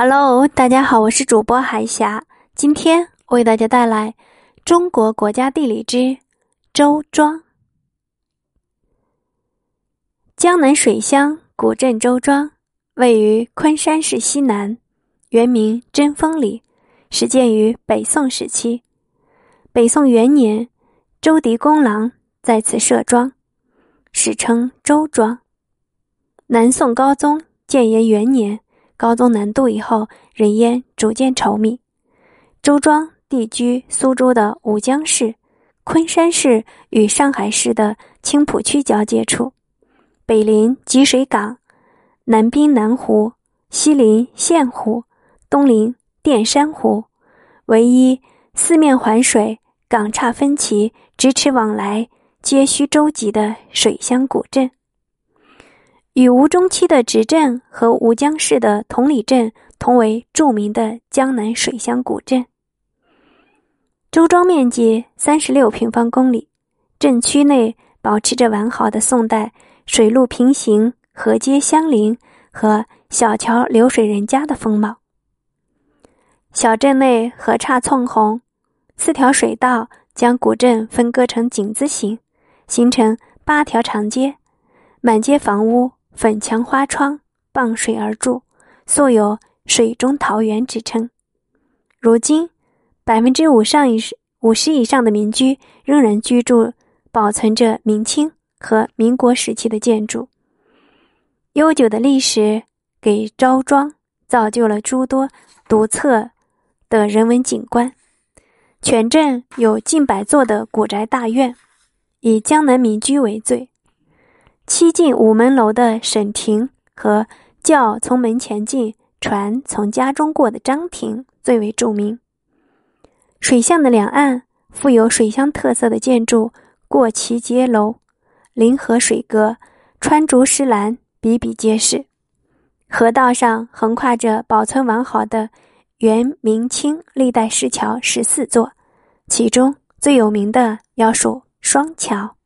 Hello，大家好，我是主播海霞。今天为大家带来中国国家地理之周庄。江南水乡古镇周庄位于昆山市西南，原名贞丰里，始建于北宋时期。北宋元年，周狄公郎在此设庄，史称周庄。南宋高宗建炎元年。高宗南渡以后，人烟逐渐稠密。周庄地居苏州的吴江市、昆山市与上海市的青浦区交界处，北临积水港，南滨南湖，西临县湖，东临淀山湖，唯一四面环水、港岔分歧、咫尺往来皆需舟楫的水乡古镇。与吴中期的直镇和吴江市的同里镇同为著名的江南水乡古镇。周庄面积三十六平方公里，镇区内保持着完好的宋代水陆平行、河街相邻和小桥流水人家的风貌。小镇内河岔纵横，四条水道将古镇分割成井字形，形成八条长街，满街房屋。粉墙花窗，傍水而筑，素有“水中桃源”之称。如今，百分之五上以五十以上的民居仍然居住，保存着明清和民国时期的建筑。悠久的历史给周庄造就了诸多独特的人文景观。全镇有近百座的古宅大院，以江南民居为最。七进午门楼的沈亭和轿从门前进，船从家中过的张亭最为著名。水巷的两岸富有水乡特色的建筑过旗街楼、临河水阁、穿竹石栏比比皆是。河道上横跨着保存完好的元、明清历代石桥十四座，其中最有名的要数双桥。